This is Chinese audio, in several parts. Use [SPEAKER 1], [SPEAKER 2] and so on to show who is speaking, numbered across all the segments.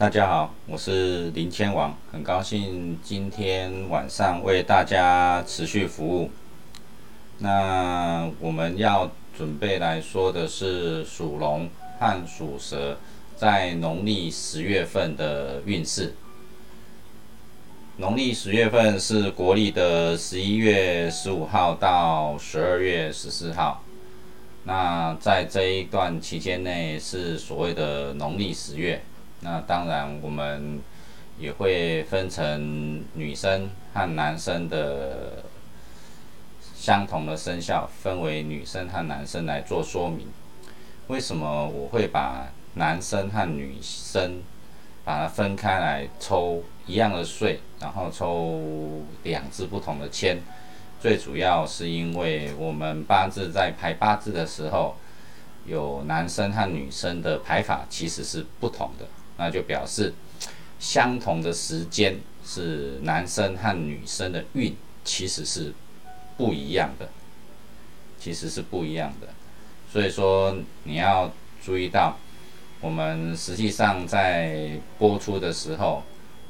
[SPEAKER 1] 大家好，我是林千王，很高兴今天晚上为大家持续服务。那我们要准备来说的是属龙和属蛇在农历十月份的运势。农历十月份是国历的十一月十五号到十二月十四号。那在这一段期间内是所谓的农历十月。那当然，我们也会分成女生和男生的相同的生肖，分为女生和男生来做说明。为什么我会把男生和女生把它分开来抽一样的税，然后抽两支不同的签？最主要是因为我们八字在排八字的时候，有男生和女生的排法其实是不同的。那就表示相同的时间是男生和女生的运其实是不一样的，其实是不一样的。所以说你要注意到，我们实际上在播出的时候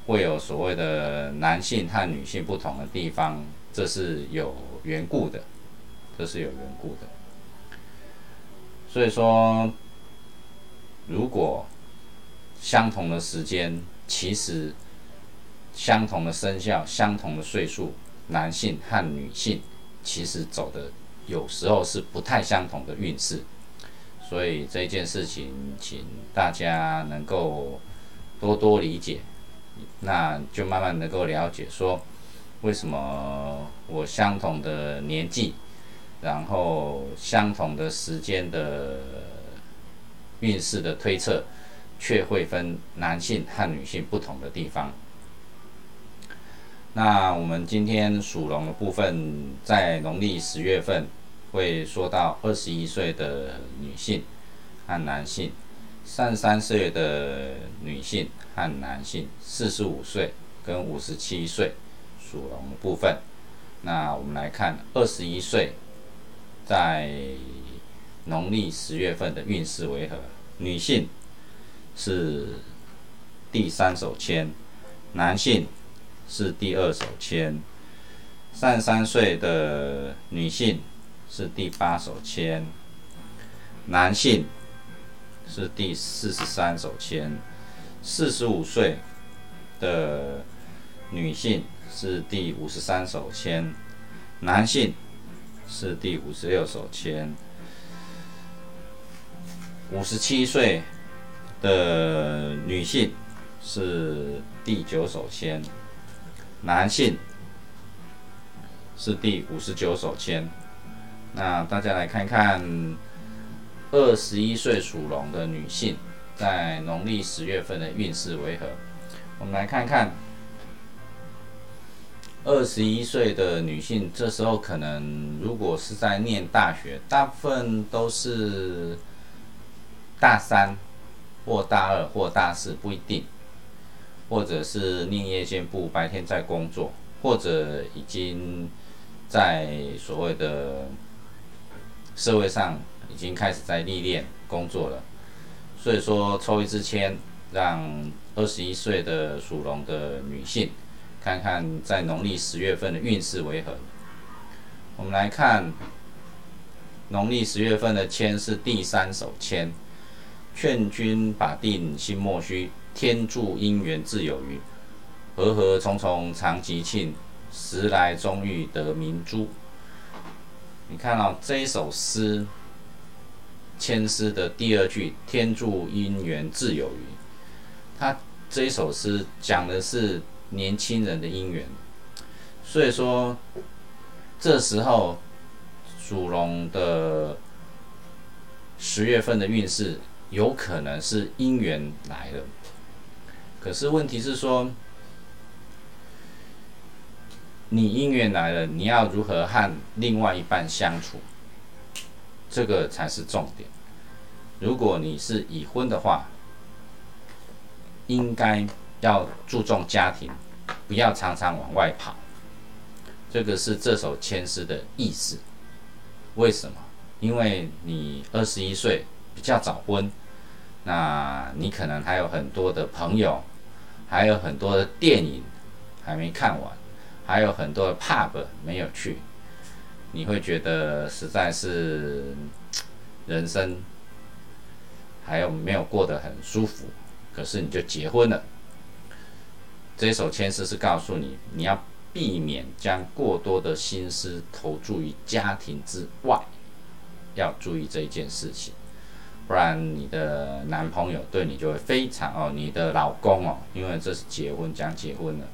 [SPEAKER 1] 会有所谓的男性和女性不同的地方，这是有缘故的，这是有缘故的。所以说，如果相同的时间，其实相同的生肖、相同的岁数，男性和女性其实走的有时候是不太相同的运势，所以这件事情，请大家能够多多理解，那就慢慢能够了解说，为什么我相同的年纪，然后相同的时间的运势的推测。却会分男性和女性不同的地方。那我们今天属龙的部分，在农历十月份会说到二十一岁的女性和男性，三十三岁的女性和男性，四十五岁跟五十七岁属龙的部分。那我们来看二十一岁在农历十月份的运势为何？女性。是第三手签，男性是第二手签，三十三岁的女性是第八手签，男性是第四十三手签，四十五岁的女性是第五十三手签，男性是第五十六手签，五十七岁。的女性是第九手签，男性是第五十九手签。那大家来看看，二十一岁属龙的女性在农历十月份的运势为何？我们来看看，二十一岁的女性这时候可能如果是在念大学，大部分都是大三。或大二或大四不一定，或者是念夜间部，白天在工作，或者已经在所谓的社会上已经开始在历练工作了。所以说抽一支签，让二十一岁的属龙的女性看看在农历十月份的运势为何。我们来看农历十月份的签是第三手签。劝君把定心莫虚，天助姻缘自有余。和和重重常吉庆，时来终遇得明珠。你看到这一首诗，千诗的第二句“天助姻缘自有余”，它这一首诗讲的是年轻人的姻缘。所以说，这时候属龙的十月份的运势。有可能是姻缘来了，可是问题是说，你姻缘来了，你要如何和另外一半相处？这个才是重点。如果你是已婚的话，应该要注重家庭，不要常常往外跑。这个是这首千诗的意思。为什么？因为你二十一岁。比较早婚，那你可能还有很多的朋友，还有很多的电影还没看完，还有很多的 pub 没有去，你会觉得实在是人生还有没有过得很舒服，可是你就结婚了。这首签诗是告诉你，你要避免将过多的心思投注于家庭之外，要注意这一件事情。不然你的男朋友对你就会非常哦，你的老公哦，因为这是结婚讲结婚了，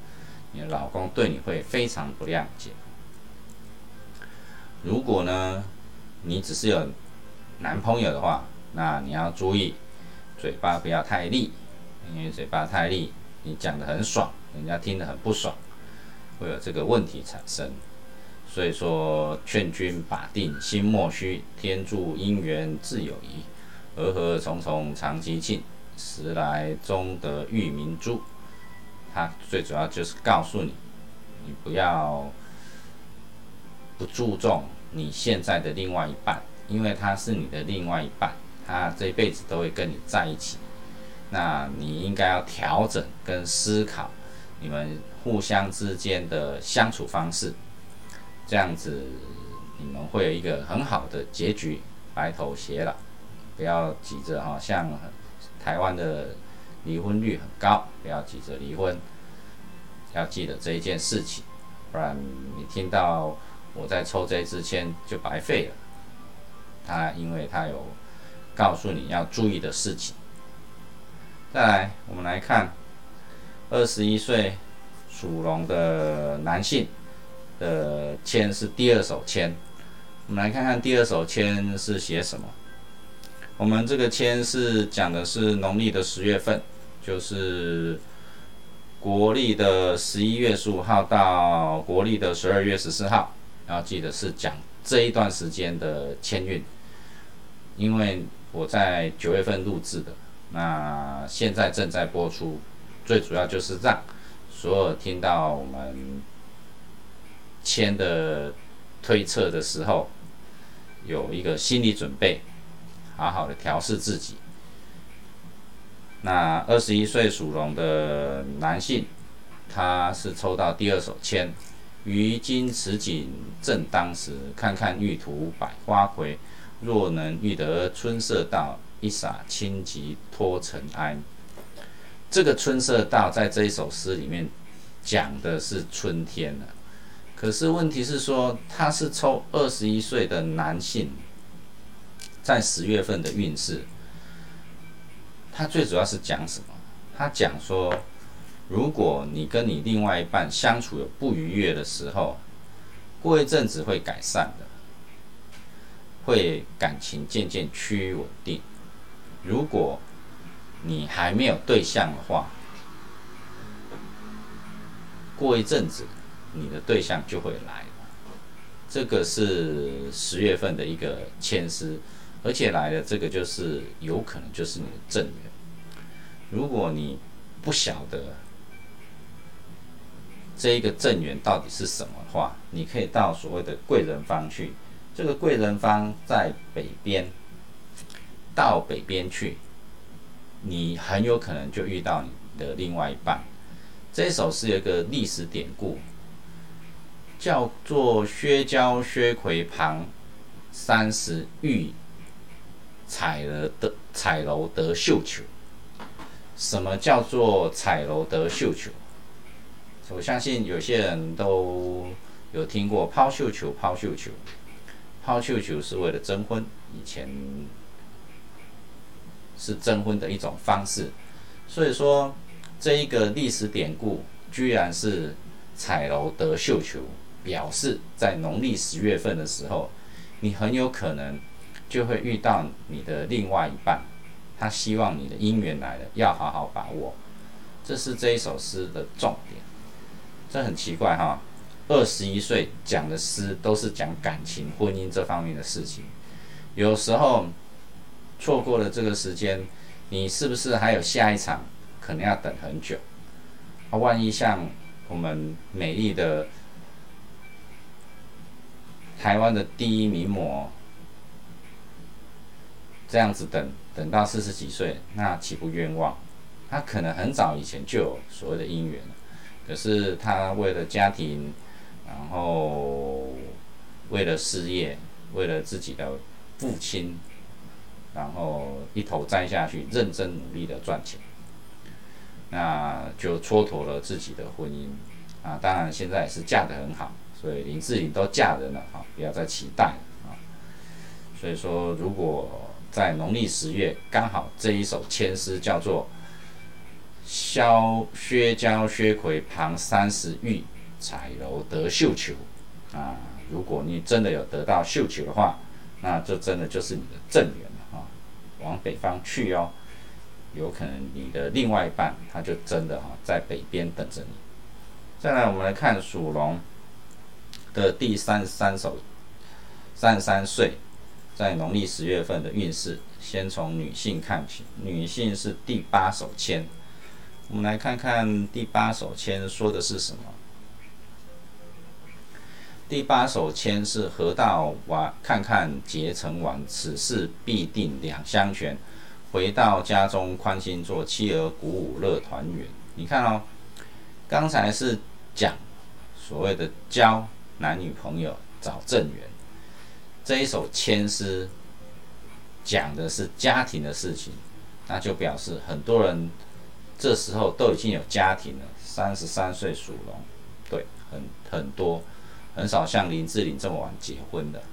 [SPEAKER 1] 你的老公对你会非常不谅解。如果呢，你只是有男朋友的话，那你要注意嘴巴不要太利，因为嘴巴太利，你讲的很爽，人家听得很不爽，会有这个问题产生。所以说，劝君把定心莫虚，天助姻缘自有宜。和和重重常吉庆，时来终得遇明珠。它最主要就是告诉你，你不要不注重你现在的另外一半，因为他是你的另外一半，他这辈子都会跟你在一起。那你应该要调整跟思考你们互相之间的相处方式，这样子你们会有一个很好的结局，白头偕老。不要急着哈，像台湾的离婚率很高，不要急着离婚，要记得这一件事情，不然你听到我在抽这支签就白费了。他因为他有告诉你要注意的事情。再来，我们来看二十一岁属龙的男性的签是第二手签，我们来看看第二手签是写什么。我们这个签是讲的是农历的十月份，就是国历的十一月十五号到国历的十二月十四号，要记得是讲这一段时间的签运，因为我在九月份录制的，那现在正在播出，最主要就是让所有听到我们签的推测的时候，有一个心理准备。好好的调试自己。那二十一岁属龙的男性，他是抽到第二手签，于今此景正当时，看看玉图百花魁，若能遇得春色到，一洒清吉托尘埃。这个春色到在这一首诗里面讲的是春天了，可是问题是说他是抽二十一岁的男性。在十月份的运势，它最主要是讲什么？它讲说，如果你跟你另外一半相处有不愉悦的时候，过一阵子会改善的，会感情渐渐趋于稳定。如果你还没有对象的话，过一阵子你的对象就会来了。这个是十月份的一个牵丝。而且来的这个就是有可能就是你的正缘。如果你不晓得这一个正缘到底是什么的话，你可以到所谓的贵人方去。这个贵人方在北边，到北边去，你很有可能就遇到你的另外一半。这首是有一个历史典故，叫做薛娇薛魁旁三十玉。彩楼得彩楼得绣球，什么叫做彩楼得绣球？我相信有些人都有听过抛绣球，抛绣球，抛绣球是为了征婚，以前是征婚的一种方式。所以说，这一个历史典故居然是彩楼得绣球，表示在农历十月份的时候，你很有可能。就会遇到你的另外一半，他希望你的姻缘来了，要好好把握。这是这一首诗的重点。这很奇怪哈，二十一岁讲的诗都是讲感情、婚姻这方面的事情。有时候错过了这个时间，你是不是还有下一场？可能要等很久。啊，万一像我们美丽的台湾的第一名模。这样子等等到四十几岁，那岂不冤枉？他可能很早以前就有所谓的姻缘，可是他为了家庭，然后为了事业，为了自己的父亲，然后一头栽下去，认真努力的赚钱，那就蹉跎了自己的婚姻啊！当然现在是嫁得很好，所以林志玲都嫁人了哈，不要再期待了啊！所以说，如果在农历十月刚好这一首签诗叫做。萧薛娇薛葵旁三十玉，彩楼得绣球啊！如果你真的有得到绣球的话，那这真的就是你的正缘了啊！往北方去哦，有可能你的另外一半他就真的哈在北边等着你。再来，我们来看属龙的第三十三首，三十三岁，在农历十月份的运势，先从女性看起，女性是第八手签。我们来看看第八手签说的是什么。第八手签是河道完，看看结成完，此事必定两相全。回到家中宽心做，妻儿鼓舞乐团圆。你看哦，刚才是讲所谓的交男女朋友找正缘，这一首千诗讲的是家庭的事情，那就表示很多人。这时候都已经有家庭了，三十三岁属龙，对，很很多，很少像林志玲这么晚结婚的，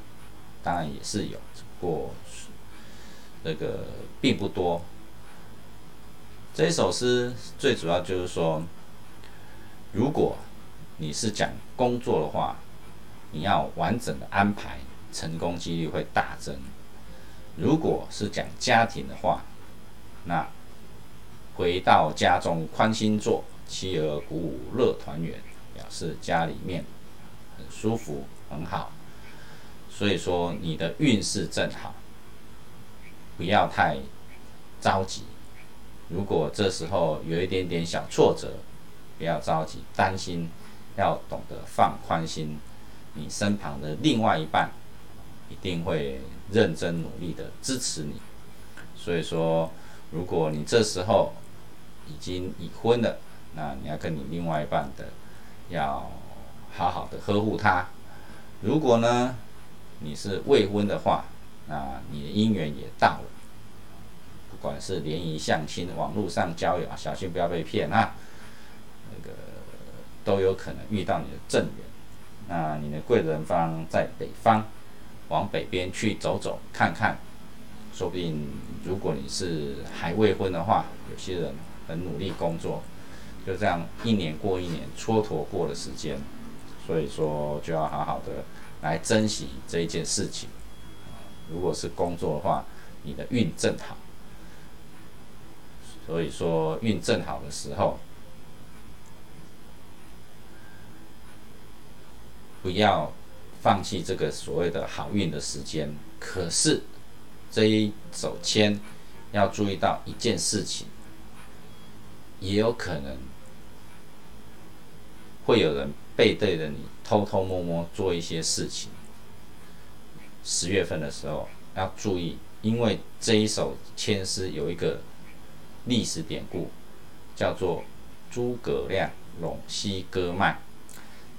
[SPEAKER 1] 当然也是有，只不过那个并不多。这一首诗最主要就是说，如果你是讲工作的话，你要完整的安排，成功几率会大增；如果是讲家庭的话，那。回到家中宽心坐，妻儿鼓舞乐团圆，表示家里面很舒服很好。所以说你的运势正好，不要太着急。如果这时候有一点点小挫折，不要着急担心，要懂得放宽心。你身旁的另外一半一定会认真努力的支持你。所以说，如果你这时候，已经已婚了，那你要跟你另外一半的，要好好的呵护他。如果呢，你是未婚的话，那你的姻缘也到了。不管是联谊相亲、网络上交友啊，小心不要被骗啊。那个都有可能遇到你的正缘。那你的贵人方在北方，往北边去走走看看，说不定如果你是还未婚的话，有些人。很努力工作，就这样一年过一年，蹉跎过的时间，所以说就要好好的来珍惜这一件事情。如果是工作的话，你的运正好，所以说运正好的时候，不要放弃这个所谓的好运的时间。可是这一手签要注意到一件事情。也有可能会有人背对着你，偷偷摸摸做一些事情。十月份的时候要注意，因为这一首签诗有一个历史典故，叫做诸葛亮陇西割脉。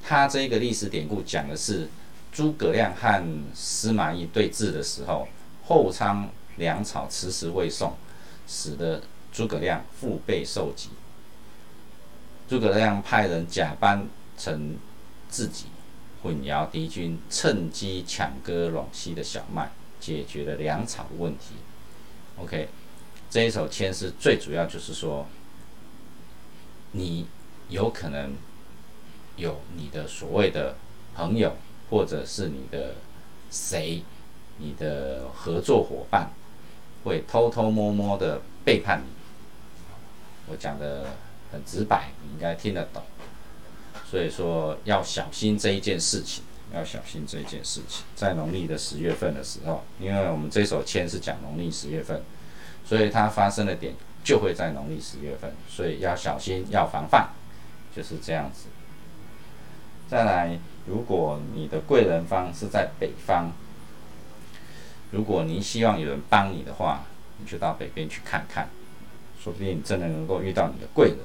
[SPEAKER 1] 他这个历史典故讲的是诸葛亮和司马懿对峙的时候，后仓粮草迟迟未送，使得。诸葛亮腹背受敌，诸葛亮派人假扮成自己，混淆敌军，趁机抢割陇西的小麦，解决了粮草问题。OK，这一首签诗最主要就是说，你有可能有你的所谓的朋友，或者是你的谁，你的合作伙伴，会偷偷摸摸的背叛你。我讲的很直白，你应该听得懂。所以说要小心这一件事情，要小心这一件事情。在农历的十月份的时候，因为我们这首签是讲农历十月份，所以它发生的点就会在农历十月份，所以要小心，要防范，就是这样子。再来，如果你的贵人方是在北方，如果你希望有人帮你的话，你就到北边去看看，说不定真的能够遇到你的贵人。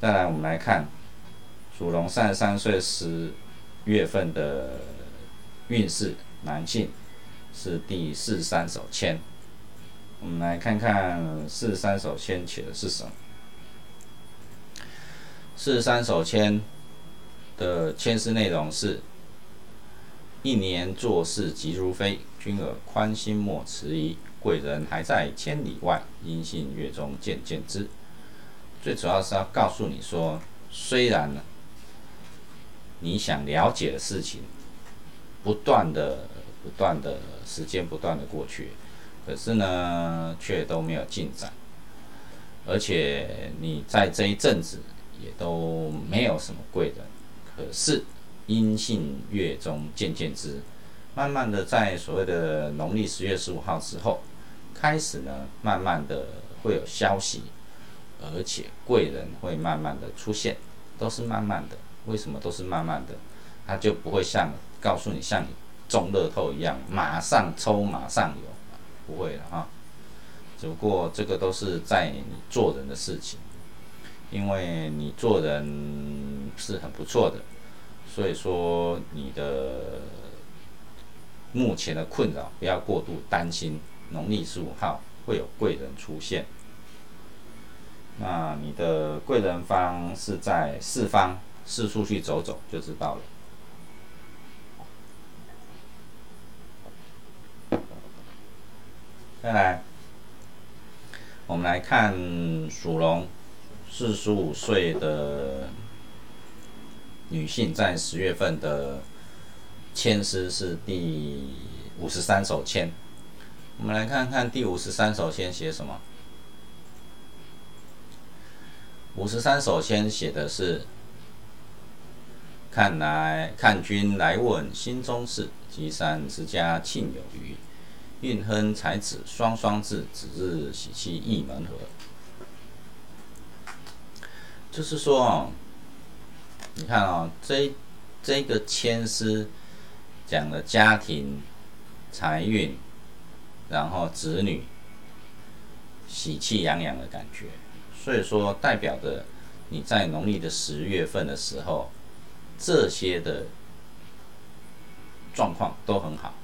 [SPEAKER 1] 再来，我们来看属龙三十三岁十月份的运势，男性是第四十三手签。我们来看看四十三手签写的是什么。四十三手签的签诗内容是：一年做事急如飞，君尔宽心莫迟疑，贵人还在千里外，音信月中见见知。最主要是要告诉你说，虽然呢，你想了解的事情，不断的、不断的时间不断的过去。可是呢，却都没有进展，而且你在这一阵子也都没有什么贵人。可是阴性月中渐渐之，慢慢的在所谓的农历十月十五号之后，开始呢，慢慢的会有消息，而且贵人会慢慢的出现，都是慢慢的。为什么都是慢慢的？他就不会像告诉你像中乐透一样，马上抽马上有。不会了哈，只不过这个都是在你做人的事情，因为你做人是很不错的，所以说你的目前的困扰不要过度担心。农历十五号会有贵人出现，那你的贵人方是在四方，四处去走走就知道了。再来，我们来看属龙四十五岁的女性在十月份的签诗是第五十三首签。我们来看看第五十三首签写什么。五十三首签写的是：看来看君来问心中事，积善之家庆有余。运亨才子双双至，子日喜气一门合。就是说哦，你看哦，这这个签诗讲的家庭、财运，然后子女喜气洋洋的感觉，所以说代表着你在农历的十月份的时候，这些的状况都很好。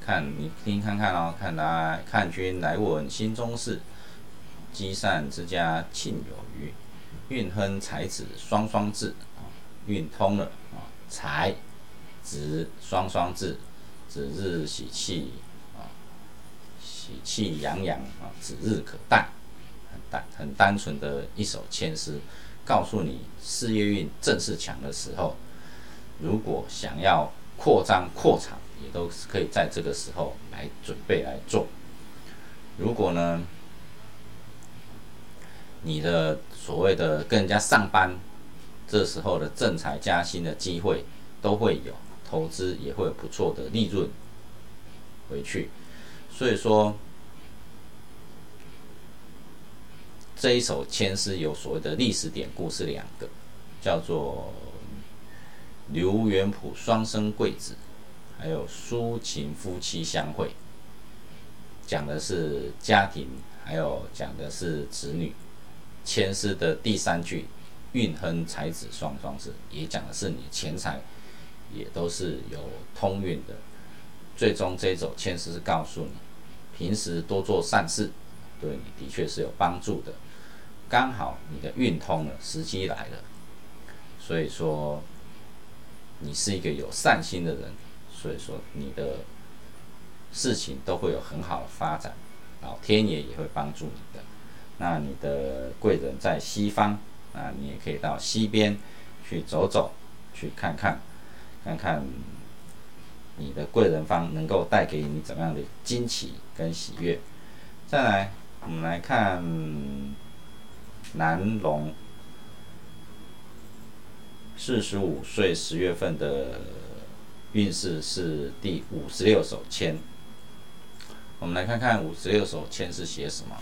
[SPEAKER 1] 看你听看看哦，看来看君来问心中事，积善之家庆有余，运亨财子双双至啊，运通了啊，财子双双至，指日喜气啊，喜气洋洋啊，指日可待，很单很单纯的一首签诗，告诉你事业运正是强的时候，如果想要扩张扩产。也都是可以在这个时候来准备来做。如果呢，你的所谓的跟人家上班，这时候的正财加薪的机会都会有，投资也会有不错的利润回去。所以说，这一首签诗有所谓的历史典故是两个，叫做刘元普双生贵子。还有抒情夫妻相会，讲的是家庭，还有讲的是子女。千诗的第三句“运亨财子双双是”，也讲的是你钱财也都是有通运的。最终这一首千诗是告诉你，平时多做善事，对你的确是有帮助的。刚好你的运通了，时机来了，所以说你是一个有善心的人。所以说，你的事情都会有很好的发展，老天爷也会帮助你的。那你的贵人在西方，啊，你也可以到西边去走走，去看看，看看你的贵人方能够带给你怎么样的惊奇跟喜悦。再来，我们来看南龙，四十五岁十月份的。运势是第五十六手签，我们来看看五十六手签是写什么。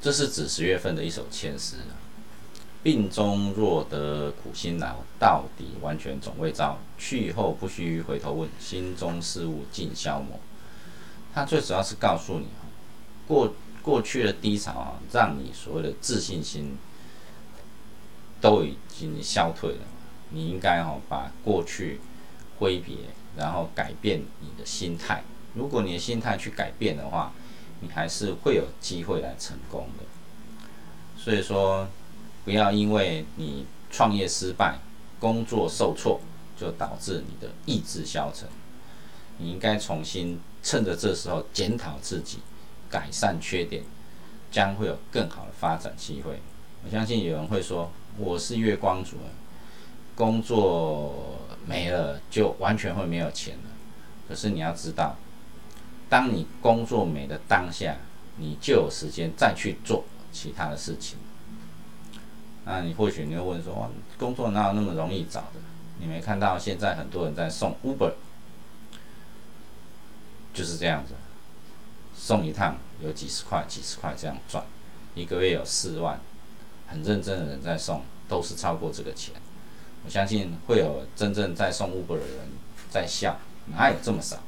[SPEAKER 1] 这是指十月份的一首签诗，病中若得苦心劳，到底完全总未遭。去后不须回头问，心中事物尽消磨。它最主要是告诉你啊，过过去的低潮啊，让你所谓的自信心都已经消退了。你应该哦把过去挥别，然后改变你的心态。如果你的心态去改变的话，你还是会有机会来成功的。所以说。不要因为你创业失败、工作受挫，就导致你的意志消沉。你应该重新趁着这时候检讨自己，改善缺点，将会有更好的发展机会。我相信有人会说：“我是月光族，工作没了就完全会没有钱了。”可是你要知道，当你工作没的当下，你就有时间再去做其他的事情。那你或许你会问说，工作哪有那么容易找的？你没看到现在很多人在送 Uber，就是这样子，送一趟有几十块、几十块这样赚，一个月有四万，很认真的人在送，都是超过这个钱。我相信会有真正在送 Uber 的人在笑，哪有这么少？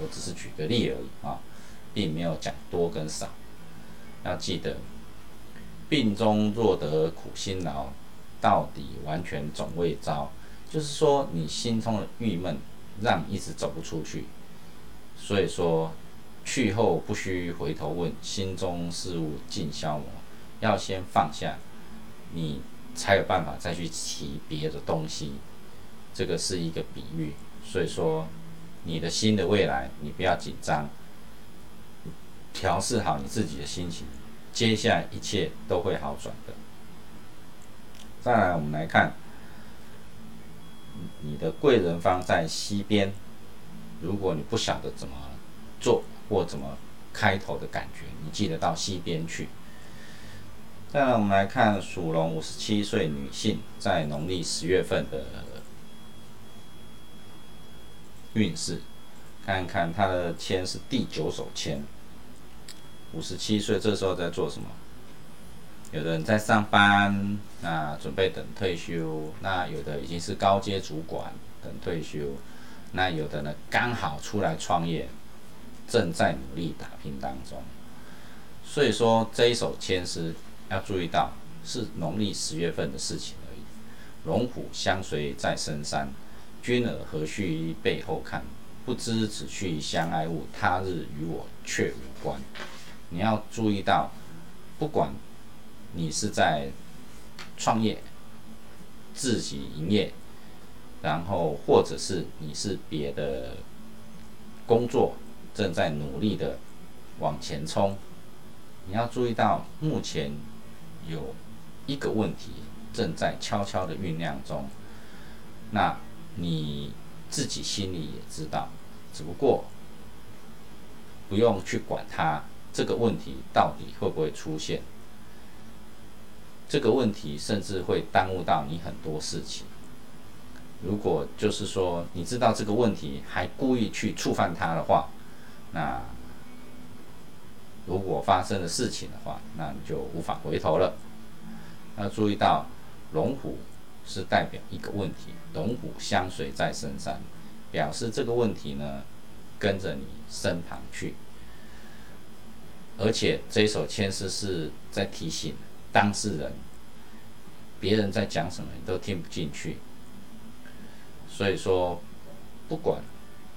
[SPEAKER 1] 我只是举个例而已啊，并没有讲多跟少，要记得。病中若得苦心劳，到底完全总未招。就是说，你心中的郁闷，让你一直走不出去。所以说，去后不须回头问，心中事物尽消磨。要先放下，你才有办法再去提别的东西。这个是一个比喻。所以说，你的新的未来，你不要紧张，调试好你自己的心情。接下来一切都会好转的。再来，我们来看你的贵人方在西边。如果你不晓得怎么做或怎么开头的感觉，你记得到西边去。再来，我们来看属龙五十七岁女性在农历十月份的运势，看看他的签是第九手签。五十七岁，这时候在做什么？有的人在上班，那准备等退休；那有的已经是高阶主管，等退休；那有的呢，刚好出来创业，正在努力打拼当中。所以说，这一首签诗要注意到，是农历十月份的事情而已。龙虎相随在深山，君儿何须背后看？不知此去相爱物，他日与我却无关。你要注意到，不管你是在创业、自己营业，然后或者是你是别的工作，正在努力的往前冲，你要注意到，目前有一个问题正在悄悄的酝酿中。那你自己心里也知道，只不过不用去管它。这个问题到底会不会出现？这个问题甚至会耽误到你很多事情。如果就是说你知道这个问题还故意去触犯它的话，那如果发生了事情的话，那你就无法回头了。要注意到，龙虎是代表一个问题，龙虎相随在身上，表示这个问题呢跟着你身旁去。而且这一首签诗是在提醒当事人，别人在讲什么你都听不进去。所以说，不管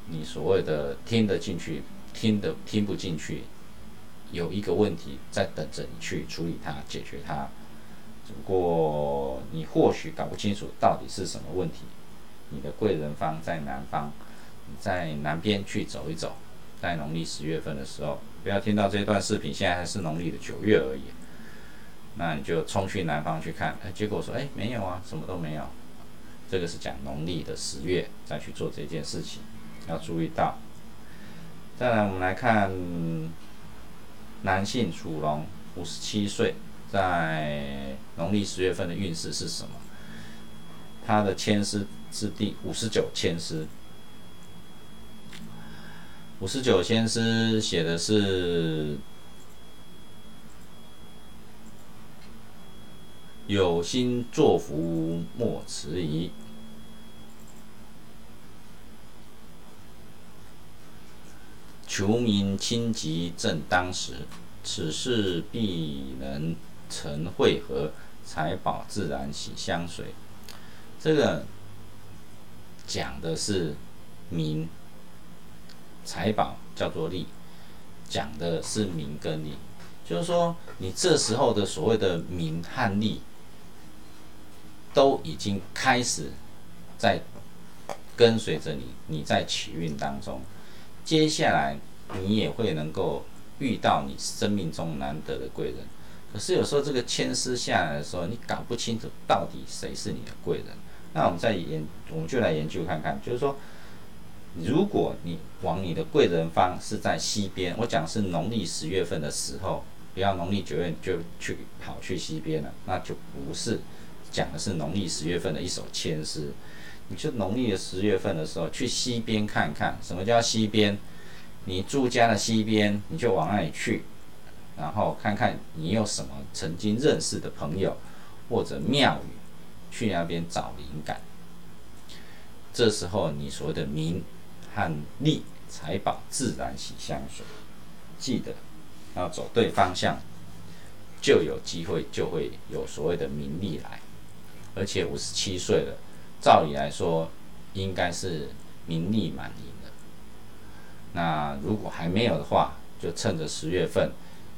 [SPEAKER 1] 你所谓的听得进去，听得听不进去，有一个问题在等着你去处理它、解决它。只不过你或许搞不清楚到底是什么问题。你的贵人方在南方，你在南边去走一走，在农历十月份的时候。不要听到这段视频，现在还是农历的九月而已，那你就冲去南方去看，哎，结果说，哎，没有啊，什么都没有。这个是讲农历的十月再去做这件事情，要注意到。再来，我们来看男性属龙，五十七岁，在农历十月份的运势是什么？他的签诗是第五十九签诗。五十九先师写的是有心作福莫迟疑。求民清吉正当时，此事必能成会合，财宝自然喜相随。这个讲的是名，财宝叫做利，讲的是名跟利，就是说你这时候的所谓的名和利，都已经开始在跟随着你，你在起运当中。接下来你也会能够遇到你生命中难得的贵人，可是有时候这个牵丝下来的时候，你搞不清楚到底谁是你的贵人。那我们再研，我们就来研究看看，就是说，如果你往你的贵人方是在西边，我讲是农历十月份的时候，不要农历九月就去跑去西边了，那就不是讲的是农历十月份的一首牵丝。你就农历的十月份的时候去西边看看，什么叫西边？你住家的西边，你就往那里去，然后看看你有什么曾经认识的朋友或者庙宇，去那边找灵感。这时候你所谓的名和利财宝自然喜相随。记得要走对方向，就有机会就会有所谓的名利来。而且五十七岁了。照理来说，应该是名利满盈了。那如果还没有的话，就趁着十月份，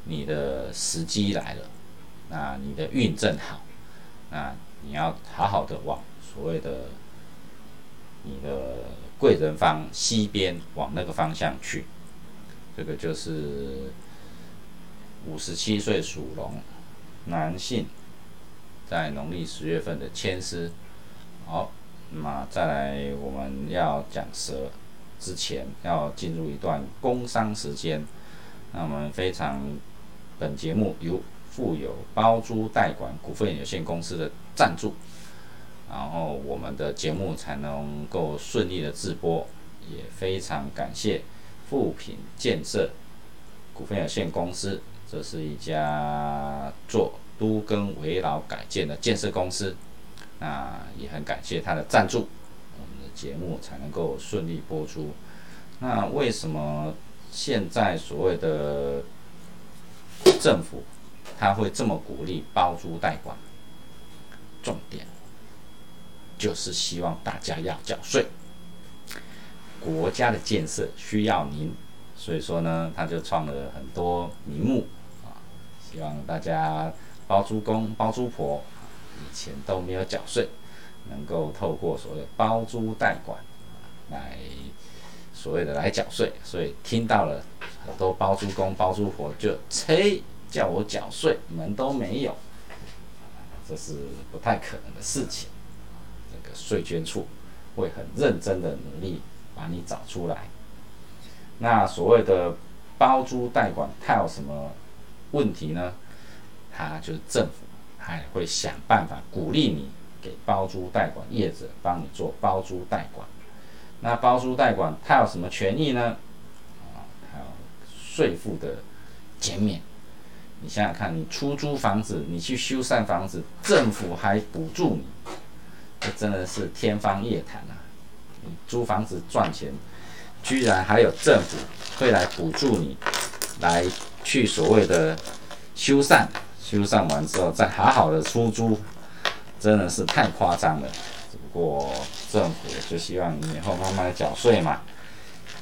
[SPEAKER 1] 你的时机来了，那你的运正好，那你要好好的往所谓的你的贵人方西边往那个方向去。这个就是五十七岁属龙男性，在农历十月份的牵丝。好，那么再来，我们要讲蛇之前，要进入一段工伤时间。那我们非常，本节目由富有包租代管股份有限公司的赞助，然后我们的节目才能够顺利的直播。也非常感谢富品建设股份有限公司，这是一家做都更围老改建的建设公司。那也很感谢他的赞助，我们的节目才能够顺利播出。那为什么现在所谓的政府他会这么鼓励包租代管？重点就是希望大家要缴税，国家的建设需要您，所以说呢，他就创了很多名目啊，希望大家包租公包租婆。以前都没有缴税，能够透过所谓包租代管来所谓的来缴税，所以听到了都包租公包租婆就催叫我缴税，门都没有，这是不太可能的事情。这个税捐处会很认真的努力把你找出来。那所谓的包租代管，它有什么问题呢？它就是政府。还会想办法鼓励你给包租代管业者帮你做包租代管。那包租代管它有什么权益呢？税负的减免。你想想看，你出租房子，你去修缮房子，政府还补助你，这真的是天方夜谭啊！你租房子赚钱，居然还有政府会来补助你，来去所谓的修缮。修缮完之后再好好的出租，真的是太夸张了。只不过政府就希望你以后慢慢缴税嘛，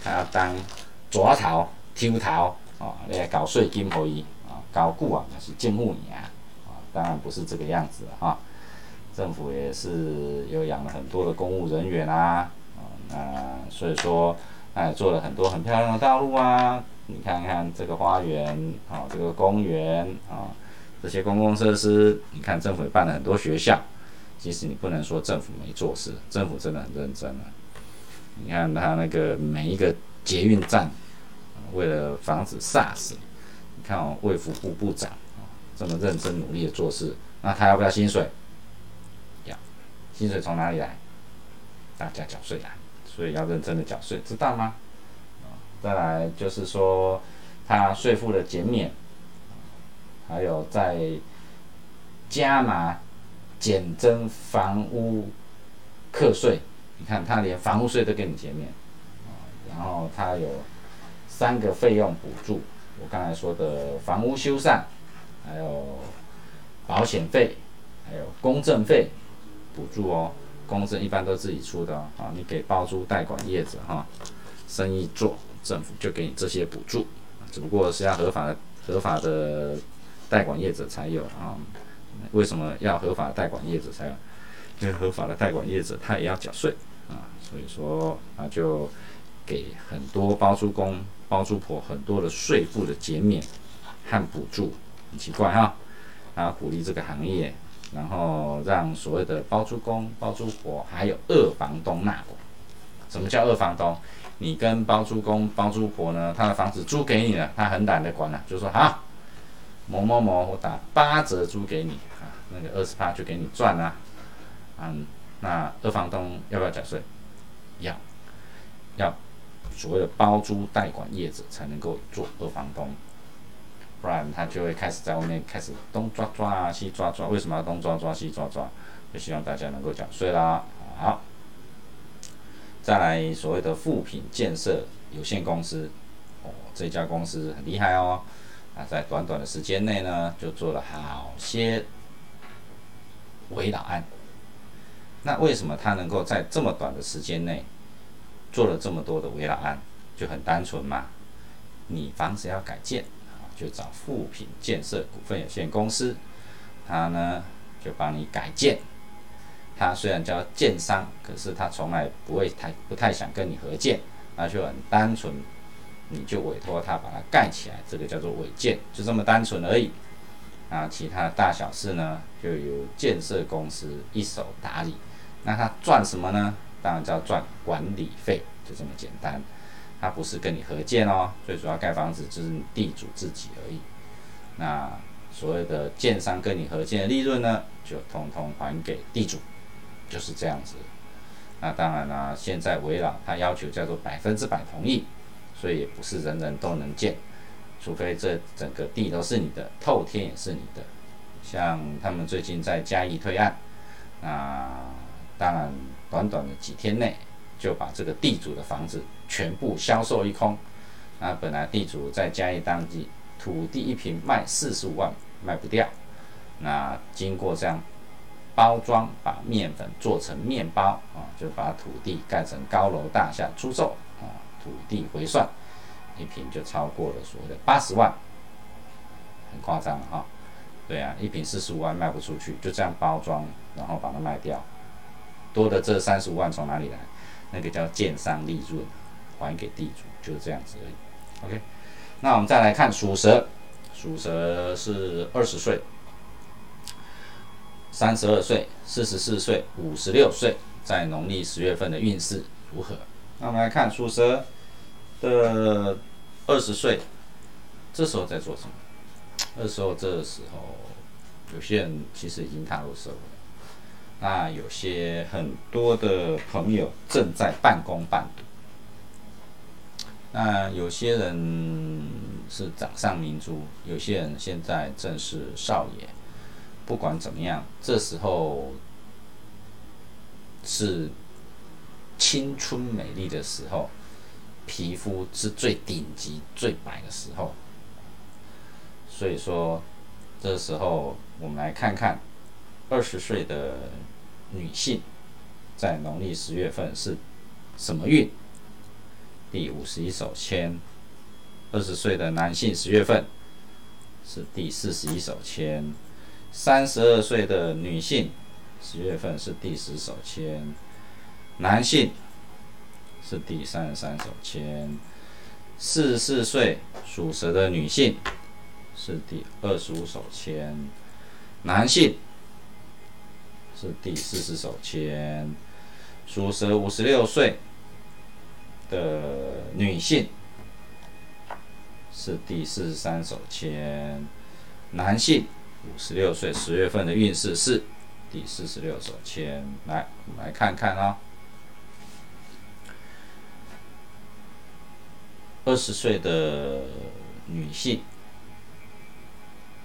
[SPEAKER 1] 他要当抓头、抽头啊，来搞税金可以啊，搞固啊那是政府你啊，啊，当然不是这个样子哈。政府也是有养了很多的公务人员啊，啊，那所以说哎做了很多很漂亮的道路啊，你看看这个花园啊，这个公园啊。这些公共设施，你看政府也办了很多学校，其实你不能说政府没做事，政府真的很认真啊。你看他那个每一个捷运站，为了防止 SARS，你看哦，卫福部部长这么认真努力的做事，那他要不要薪水？要，薪水从哪里来？大家缴税来，所以要认真的缴税，知道吗？再来就是说，他税负的减免。还有在加码减征房屋课税，你看他连房屋税都给你减免，然后他有三个费用补助，我刚才说的房屋修缮，还有保险费，还有公证费补助哦。公证一般都自己出的啊，你给包租代管业者哈，生意做，政府就给你这些补助，只不过是要合法的合法的代管业者才有啊。为什么要合法的代管业者才有？因为合法的代管业者他也要缴税啊，所以说啊就给很多包租公、包租婆很多的税负的减免和补助，很奇怪哈，啊鼓励这个行业。然后让所谓的包租公、包租婆还有二房东纳管。什么叫二房东？你跟包租公、包租婆呢，他的房子租给你了，他很懒得管了，就说好，某某某，我打八折租给你啊，那个二十八就给你赚了。嗯，那二房东要不要缴税？要，要。所谓的包租代管业者才能够做二房东。不然他就会开始在外面开始东抓抓啊西抓抓，为什么要东抓抓西抓抓？就希望大家能够缴税啦。好，再来所谓的富品建设有限公司，哦，这家公司很厉害哦，啊，在短短的时间内呢，就做了好些围老案。那为什么他能够在这么短的时间内做了这么多的围老案？就很单纯嘛，你房子要改建。就找富品建设股份有限公司，他呢就帮你改建。他虽然叫建商，可是他从来不会太不太想跟你合建，那就很单纯，你就委托他把它盖起来，这个叫做违建，就这么单纯而已。啊，其他的大小事呢，就由建设公司一手打理。那他赚什么呢？当然叫赚管理费，就这么简单。他不是跟你合建哦，最主要盖房子就是你地主自己而已。那所谓的建商跟你合建的利润呢，就通通还给地主，就是这样子。那当然啦，现在围绕他要求叫做百分之百同意，所以也不是人人都能建，除非这整个地都是你的，透天也是你的。像他们最近在嘉义推案，那当然短短的几天内。就把这个地主的房子全部销售一空。那本来地主在嘉义当地土地一平卖四十五万，卖不掉。那经过这样包装，把面粉做成面包啊，就把土地盖成高楼大厦出售啊，土地回算一平就超过了所谓的八十万，很夸张哈。对啊，一平四十五万卖不出去，就这样包装，然后把它卖掉，多的这三十五万从哪里来？那个叫建商利润，还给地主，就是这样子而已。OK，那我们再来看属蛇，属蛇是二十岁、三十二岁、四十四岁、五十六岁，在农历十月份的运势如何？那我们来看属蛇的二十岁，这时候在做什么？那时候这时候，有些人其实已经踏入社会。那有些很多的朋友正在半工半读，那有些人是掌上明珠，有些人现在正是少爷。不管怎么样，这时候是青春美丽的时候，皮肤是最顶级、最白的时候。所以说，这时候我们来看看。二十岁的女性在农历十月份是什么运？第五十一手签。二十岁的男性十月份是第四十一手签。三十二岁的女性十月份是第十手签。男性是第三十三手签。四十四岁属蛇的女性是第二十五手签。男性。是第四十手签，属蛇五十六岁的女性是第四十三手签，男性五十六岁十月份的运势是第四十六手签。来，我们来看看啊，二十岁的女性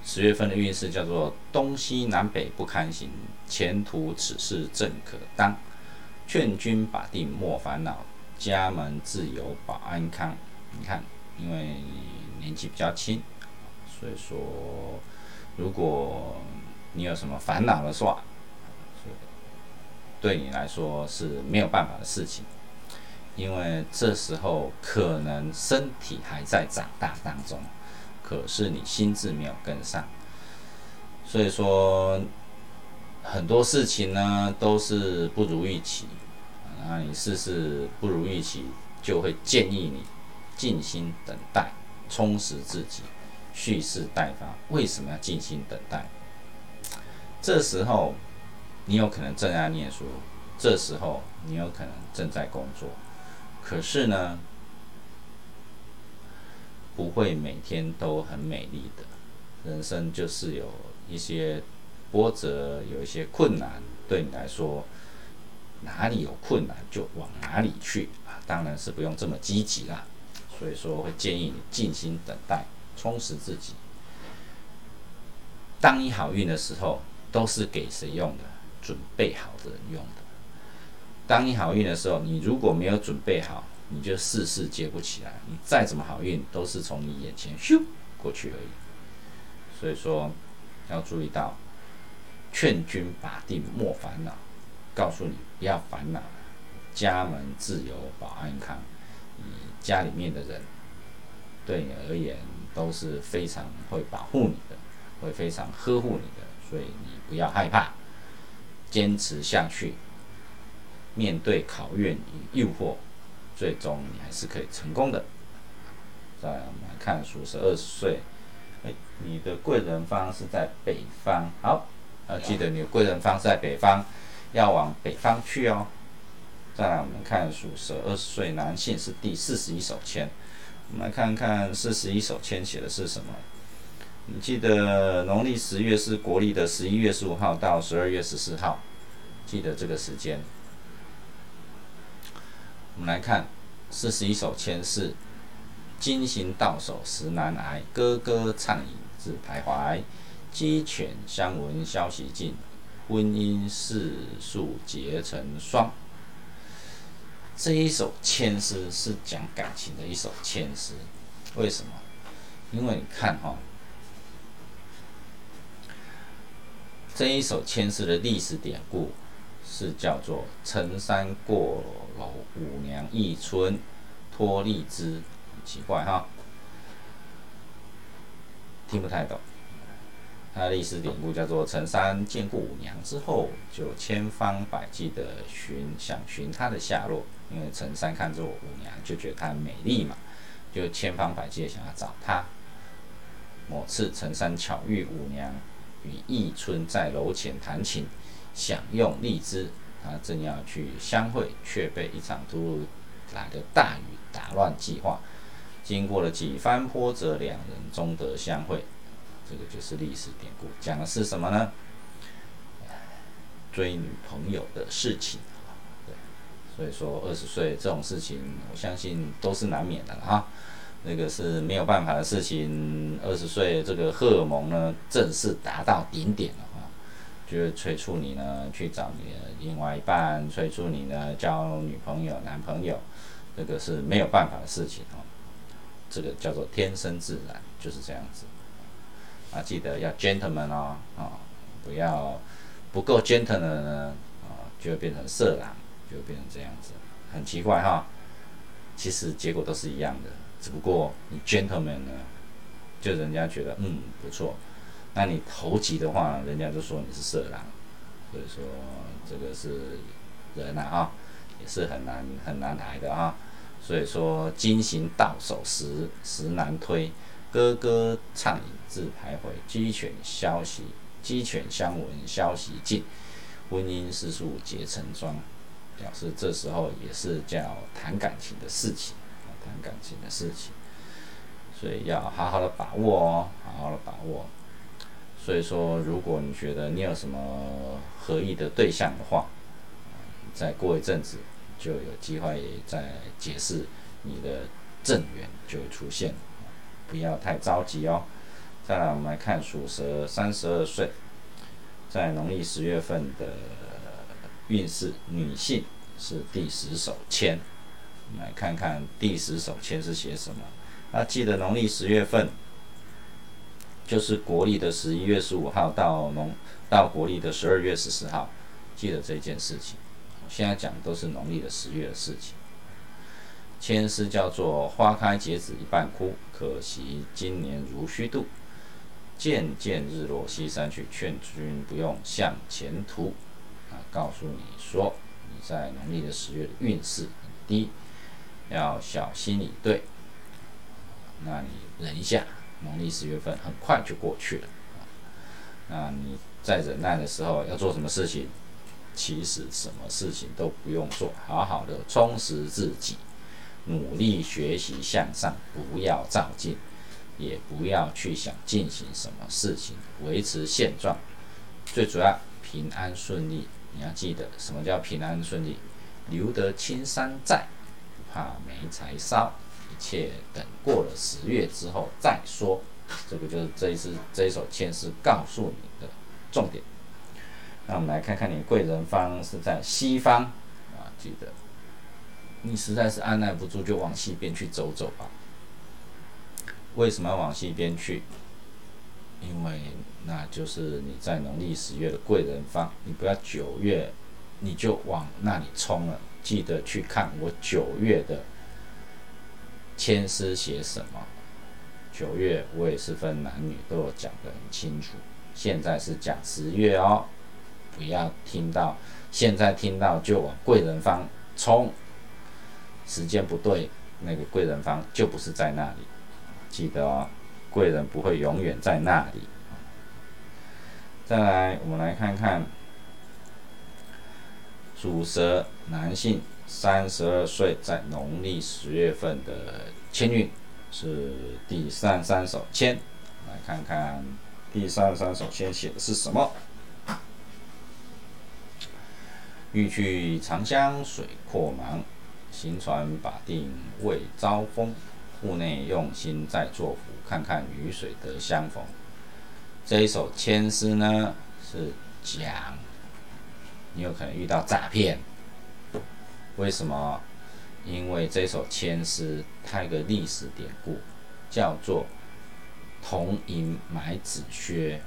[SPEAKER 1] 十月份的运势叫做东西南北不堪行，前途此事正可当。劝君把定莫烦恼，家门自有保安康。你看，因为你年纪比较轻，所以说，如果你有什么烦恼的话，对你来说是没有办法的事情，因为这时候可能身体还在长大当中，可是你心智没有跟上，所以说很多事情呢都是不如预期。那你事事不如预期，就会建议你静心等待，充实自己，蓄势待发。为什么要静心等待？这时候你有可能正在念书，这时候你有可能正在工作，可是呢，不会每天都很美丽的。人生就是有一些波折，有一些困难，对你来说。哪里有困难就往哪里去啊！当然是不用这么积极啦。所以说会建议你静心等待，充实自己。当你好运的时候，都是给谁用的？准备好的人用的。当你好运的时候，你如果没有准备好，你就事事接不起来。你再怎么好运，都是从你眼前咻过去而已。所以说要注意到，劝君把定莫烦恼。告诉你不要烦恼，家门自有保安康。你家里面的人对你而言都是非常会保护你的，会非常呵护你的，所以你不要害怕，坚持下去，面对考验与诱惑，最终你还是可以成功的。再来我们来看属蛇二十岁，哎，你的贵人方是在北方，好，要记得你的贵人方在北方。要往北方去哦。再来，我们看属蛇二十岁男性是第四十一手签。我们来看看四十一手签写的是什么。你记得农历十月是国历的十一月十五号到十二月十四号，记得这个时间。我们来看四十一手签是：金行到手时难挨，歌歌畅饮自徘徊，鸡犬相闻消息尽。婚姻世数结成双，这一首签诗是讲感情的一首签诗。为什么？因为你看哈，这一首签诗的历史典故是叫做“陈山过楼五娘一春托荔枝”，很奇怪哈，听不太懂。它的历史典故叫做陈三见过五娘之后，就千方百计的寻想寻她的下落，因为陈三看着五娘就觉得她美丽嘛，就千方百计的想要找她。某次陈三巧遇五娘与义春在楼前弹琴，享用荔枝，他正要去相会，却被一场突如来的大雨打乱计划。经过了几番波折，两人终得相会。这个就是历史典故，讲的是什么呢？追女朋友的事情，对，所以说二十岁这种事情，我相信都是难免的了啊，那个是没有办法的事情。二十岁这个荷尔蒙呢，正式达到顶点了啊，就是催促你呢去找你的另外一半，催促你呢交女朋友、男朋友，这个是没有办法的事情哦，这个叫做天生自然，就是这样子。啊，记得要 gentleman 哦，啊，不要不够 gentleman 呢，啊，就会变成色狼，就会变成这样子，很奇怪哈。其实结果都是一样的，只不过你 gentleman 呢，就人家觉得嗯不错，那你投机的话，人家就说你是色狼，所以说这个是人呐啊，也是很难很难来的啊。所以说金行到手时时难推，歌歌畅饮。自徘徊，鸡犬消息，鸡犬相闻，消息尽，婚姻世数结成双，表示这时候也是叫谈感情的事情，谈感情的事情，所以要好好的把握哦，好好的把握。所以说，如果你觉得你有什么合意的对象的话，再过一阵子就有机会再解释你的正缘就会出现，不要太着急哦。再来，我们来看属蛇三十二岁，在农历十月份的运势，女性是第十手签。我们来看看第十手签是写什么。那记得农历十月份，就是国历的十一月十五号到农到国历的十二月十四号，记得这件事情。现在讲的都是农历的十月的事情。签诗叫做“花开结子一半枯，可惜今年如虚度。渐渐日落西山去，劝君不用向前途。”啊，告诉你说你在农历的十月的运势很低，要小心以对。那你忍一下，农历十月份很快就过去了。那你在忍耐的时候要做什么事情？其实什么事情都不用做，好好的充实自己，努力学习向上，不要照进，也不要去想进行什么事情，维持现状。最主要平安顺利。你要记得什么叫平安顺利？留得青山在，不怕没柴烧。一切等过了十月之后再说。这个就是这一次这一首签诗告诉你的重点。那我们来看看你贵人方是在西方啊，记得你实在是按耐不住，就往西边去走走吧。为什么要往西边去？因为那就是你在农历十月的贵人方，你不要九月你就往那里冲了。记得去看我九月的签诗写什么。九月我也是分男女都有讲得很清楚，现在是讲十月哦。不要听到，现在听到就往贵人方冲，时间不对，那个贵人方就不是在那里。记得哦，贵人不会永远在那里。再来，我们来看看属蛇男性，三十二岁，在农历十月份的签运是第三三手签。来看看第三三手签写的是什么。欲去长江水阔茫，行船把定未招风。户内用心在作福，看看雨水得相逢。这一首千诗呢，是讲你有可能遇到诈骗。为什么？因为这首千诗它有个历史典故，叫做“铜银买子靴”。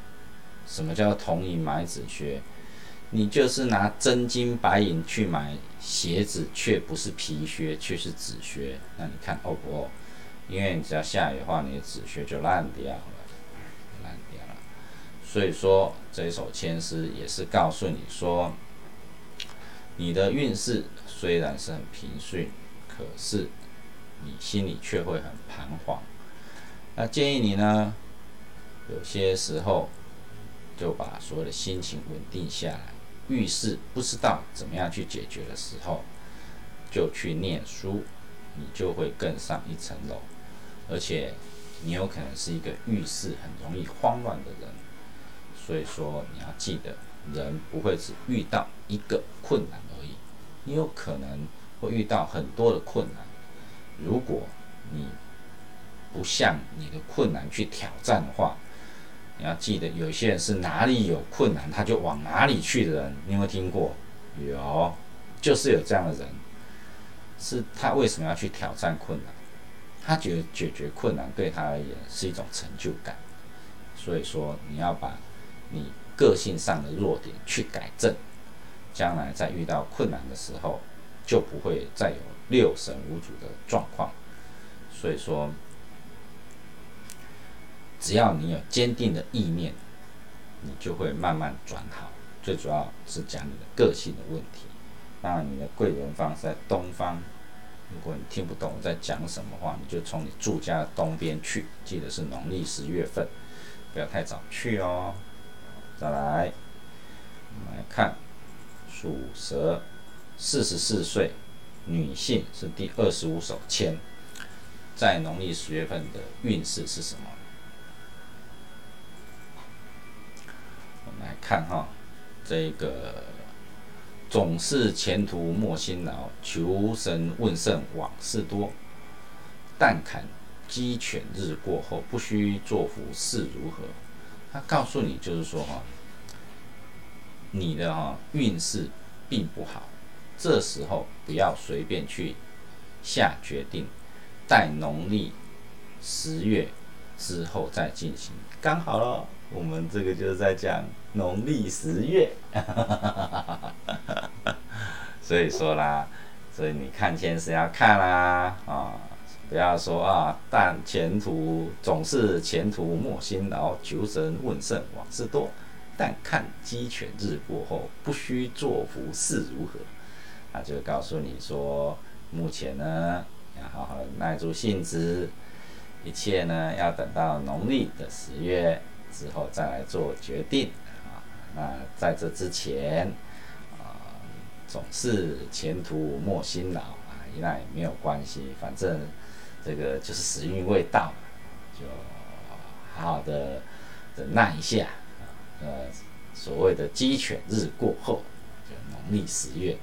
[SPEAKER 1] 什么叫“铜银买子靴”？你就是拿真金白银去买鞋子，却不是皮靴，却是纸靴。那你看哦不哦因为你只要下雨的话，你的纸屑就烂掉了，烂掉了。所以说这一首签诗也是告诉你说，你的运势虽然是很平顺，可是你心里却会很彷徨。那建议你呢，有些时候就把所有的心情稳定下来。遇事不知道怎么样去解决的时候，就去念书，你就会更上一层楼。而且你有可能是一个遇事很容易慌乱的人，所以说你要记得，人不会只遇到一个困难而已，你有可能会遇到很多的困难。如果你不向你的困难去挑战的话，你要记得，有些人是哪里有困难他就往哪里去的人，你有没有听过？有，就是有这样的人，是他为什么要去挑战困难？他觉得解决困难对他而言是一种成就感，所以说你要把你个性上的弱点去改正，将来在遇到困难的时候就不会再有六神无主的状况。所以说。只要你有坚定的意念，你就会慢慢转好。最主要是讲你的个性的问题。当然，你的贵人方在东方。如果你听不懂我在讲什么话，你就从你住家的东边去。记得是农历十月份，不要太早去哦。再来，我们来看属蛇，四十四岁，女性是第二十五手签，在农历十月份的运势是什么？我们来看哈，这个总是前途莫辛劳，求神问圣往事多。但看鸡犬日过后，不须作福事如何？他告诉你就是说哈，你的哈运势并不好，这时候不要随便去下决定，待农历十月之后再进行。刚好了，我们这个就是在讲农历十月，所以说啦，所以你看签是要看啦啊，不要说啊，但前途总是前途莫辛劳，求神问圣往事多，但看鸡犬日过后，不须作福事如何？他就告诉你说，目前呢要好好耐住性子。一切呢，要等到农历的十月之后再来做决定啊。那在这之前啊，总是前途莫辛劳啊，那也没有关系，反正这个就是时运未到，就好好的忍耐一下啊。呃，所谓的鸡犬日过后，就农历十月。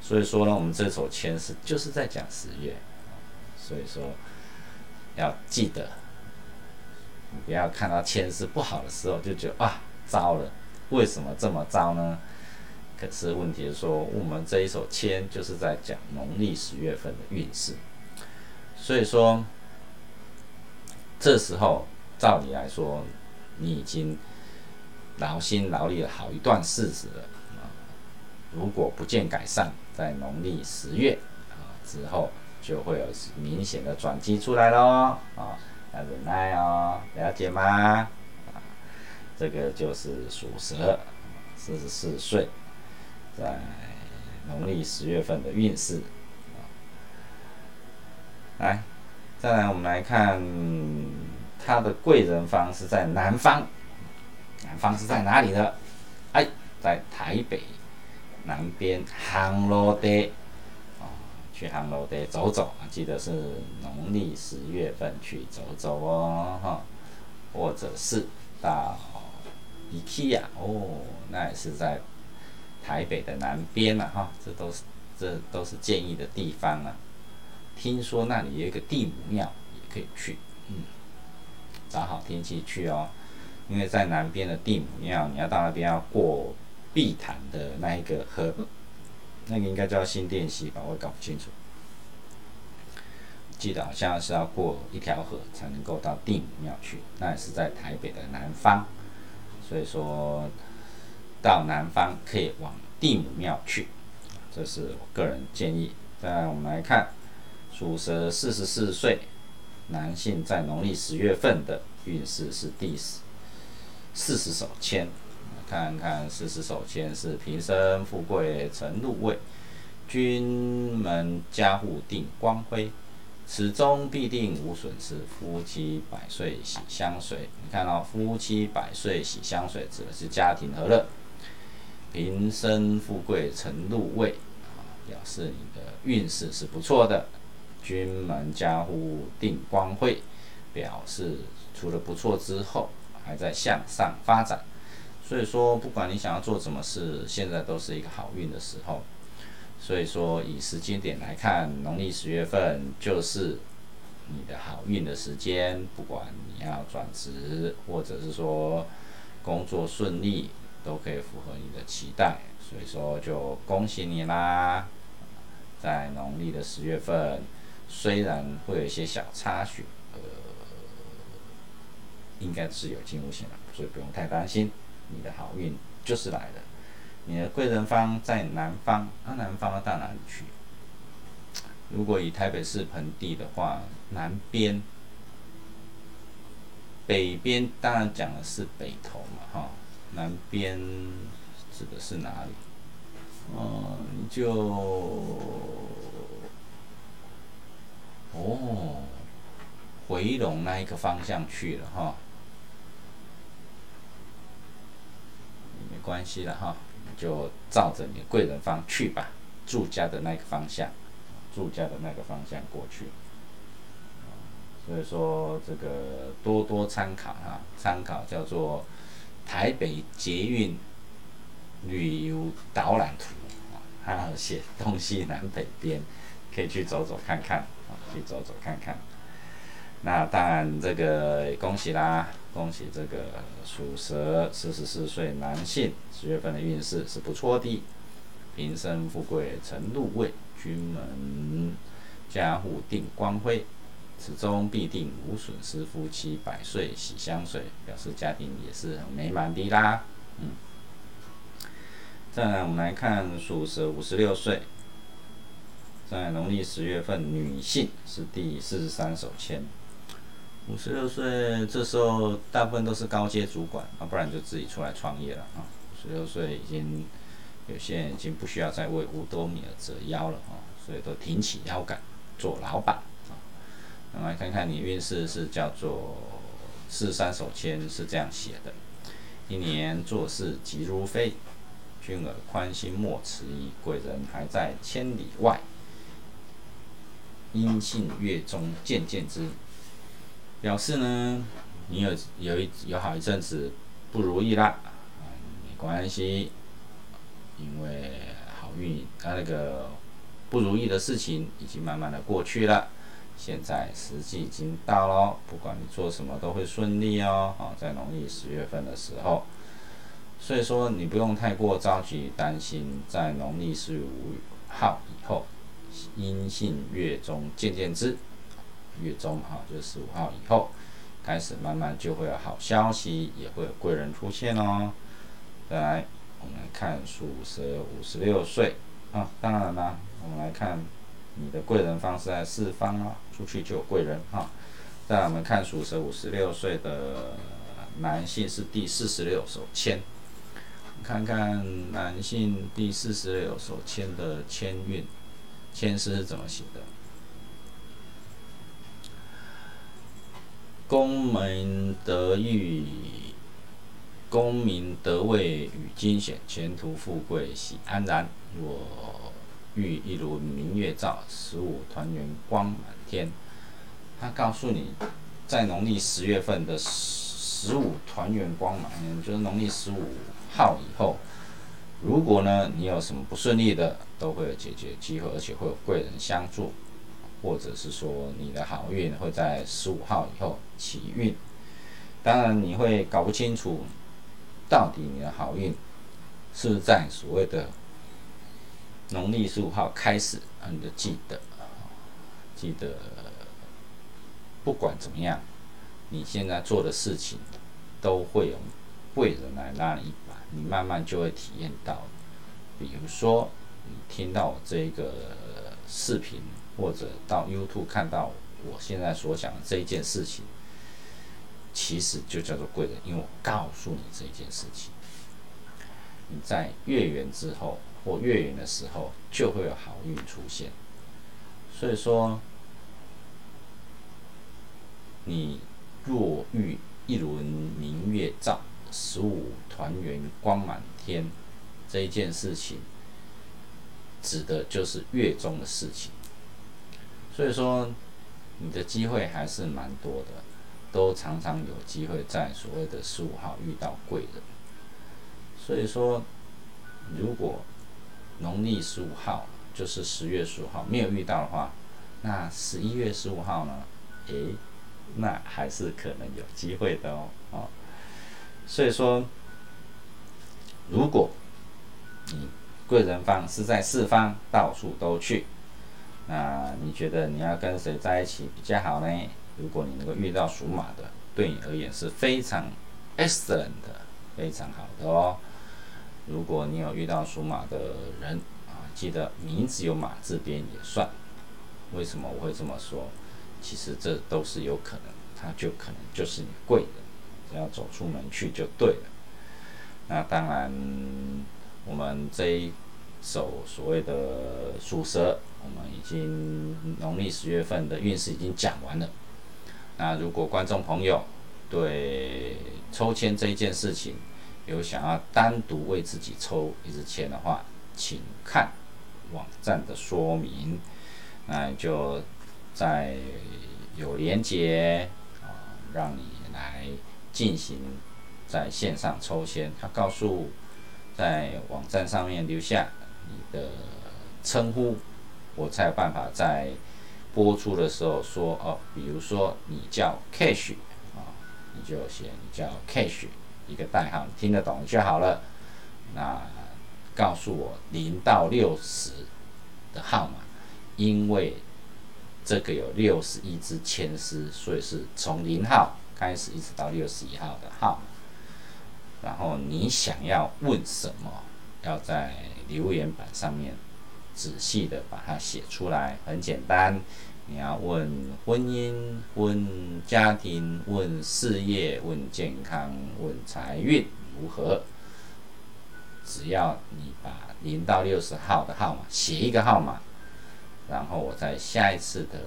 [SPEAKER 1] 所以说呢，我们这首签是就是在讲十月，所以说。要记得，你不要看到签是不好的时候就觉得啊糟了，为什么这么糟呢？可是问题是说，我们这一首签就是在讲农历十月份的运势，所以说这时候照理来说，你已经劳心劳力了好一段日子了啊，如果不见改善，在农历十月啊之后。就会有明显的转机出来喽，啊，要忍耐哦，了解吗？啊，这个就是属蛇，四十四岁，在农历十月份的运势。来，再来我们来看他的贵人方是在南方，南方是在哪里呢？哎，在台北南边杭罗地。去杭楼得走走，记得是农历十月份去走走哦，哈，或者是到 IKEA 哦，那也是在台北的南边了哈，这都是这都是建议的地方啊。听说那里有一个地母庙，也可以去，嗯，找好天气去哦，因为在南边的地母庙，你要到那边要过碧潭的那一个河。那个应该叫新店溪吧，我搞不清楚。记得好像是要过一条河才能够到地母庙去，那也是在台北的南方，所以说到南方可以往地母庙去，这是我个人建议。再我们来看，属蛇四十四岁男性在农历十月份的运势是第四四十手签。看看四十手签是平生富贵成入位，君门家户定光辉，此中必定无损失。夫妻百岁喜相随，你看到夫妻百岁喜相随指的是家庭和乐，平生富贵成入位啊，表示你的运势是不错的。君门家户定光辉，表示除了不错之后，还在向上发展。所以说，不管你想要做什么事，现在都是一个好运的时候。所以说，以时间点来看，农历十月份就是你的好运的时间。不管你要转职，或者是说工作顺利，都可以符合你的期待。所以说，就恭喜你啦！在农历的十月份，虽然会有一些小插曲，呃，应该是有惊无险的，所以不用太担心。你的好运就是来了，你的贵人方在南方，那南方要到哪里去？如果以台北市盆地的话，南边、北边当然讲的是北投嘛，哈，南边指的是哪里？哦，你就哦，回龙那一个方向去了，哈。关系了哈，就照着你贵人方去吧，住家的那个方向，住家的那个方向过去。所以说这个多多参考哈，参考叫做台北捷运旅游导览图啊，还有写东西南北边，可以去走走看看啊，去走走看看。那当然这个恭喜啦，恭喜这个属蛇四十四岁男性十月份的运势是不错的，平生富贵成入位，君门家户定光辉，此中必定无损失，夫妻百岁喜相随，表示家庭也是很美满的啦。嗯，再来我们来看属蛇五十六岁。在农历十月份，女性是第四十三手签。五十六岁，这时候大部分都是高阶主管，啊，不然就自己出来创业了啊。五十六岁已经有些人已经不需要再为五斗米而折腰了啊，所以都挺起腰杆做老板啊。那么来看看你运势是叫做四三手签是这样写的：一年做事急如飞，君儿宽心莫迟疑，贵人还在千里外。阴性月中渐渐之，表示呢，你有有一有好一阵子不如意啦，没关系，因为好运啊那个不如意的事情已经慢慢的过去了，现在时机已经到了，不管你做什么都会顺利哦，啊，在农历十月份的时候，所以说你不用太过着急担心，在农历十五号以后。阴性月中渐渐至，月中哈，就是十五号以后，开始慢慢就会有好消息，也会有贵人出现哦。再来，我们来看属蛇五十六岁啊，当然啦，我们来看你的贵人方是在四方啊，出去就有贵人哈。再，我们看属蛇五十六岁的男性是第四十六手签，看看男性第四十六手签的签运。签诗是怎么写的？功名得遇，功名得位与金险，前途富贵喜安然。我遇一轮明月照，十五团圆光满天。他告诉你，在农历十月份的十五团圆光满天，就是农历十五号以后。如果呢，你有什么不顺利的，都会有解决机会，而且会有贵人相助，或者是说你的好运会在十五号以后起运。当然，你会搞不清楚到底你的好运是在所谓的农历十五号开始，你就记得，记得，不管怎么样，你现在做的事情都会有贵人来拉你一把。你慢慢就会体验到，比如说你听到这个视频，或者到 YouTube 看到我现在所讲的这一件事情，其实就叫做贵人，因为我告诉你这一件事情，你在月圆之后或月圆的时候就会有好运出现。所以说，你若遇一轮明月照。十五团圆光满天，这一件事情，指的就是月中的事情。所以说，你的机会还是蛮多的，都常常有机会在所谓的十五号遇到贵人。所以说，如果农历十五号就是十月十五号没有遇到的话，那十一月十五号呢？诶，那还是可能有机会的哦，哦。所以说，如果你贵人方是在四方，到处都去，那你觉得你要跟谁在一起比较好呢？如果你能够遇到属马的，对你而言是非常 excellent 的，非常好的哦。如果你有遇到属马的人啊，记得名字有马字边也算。为什么我会这么说？其实这都是有可能，他就可能就是你贵人。只要走出门去就对了。那当然，我们这一首所谓的属蛇，我们已经农历十月份的运势已经讲完了。那如果观众朋友对抽签这一件事情有想要单独为自己抽一支签的话，请看网站的说明，那就在有连接啊，让你来。进行在线上抽签，他告诉在网站上面留下你的称呼，我才有办法在播出的时候说哦，比如说你叫 Cash 啊，你就写你叫 Cash 一个代号，听得懂就好了。那告诉我零到六十的号码，因为这个有六十一支签丝，所以是从零号开始一直到六十一号的号。然后你想要问什么，要在留言板上面仔细的把它写出来，很简单。你要问婚姻、问家庭、问事业、问健康、问财运如何？只要你把零到六十号的号码写一个号码，然后我在下一次的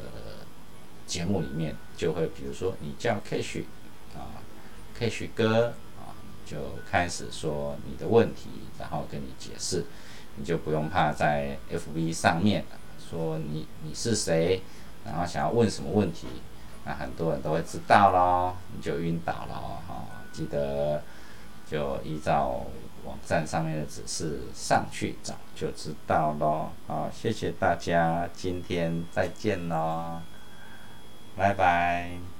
[SPEAKER 1] 节目里面就会，比如说你叫 Kish 啊，Kish 哥。啊就开始说你的问题，然后跟你解释，你就不用怕在 FB 上面说你你是谁，然后想要问什么问题，那很多人都会知道咯，你就晕倒了哈，记得就依照网站上面的指示上去找就知道咯。好，谢谢大家，今天再见咯，拜拜。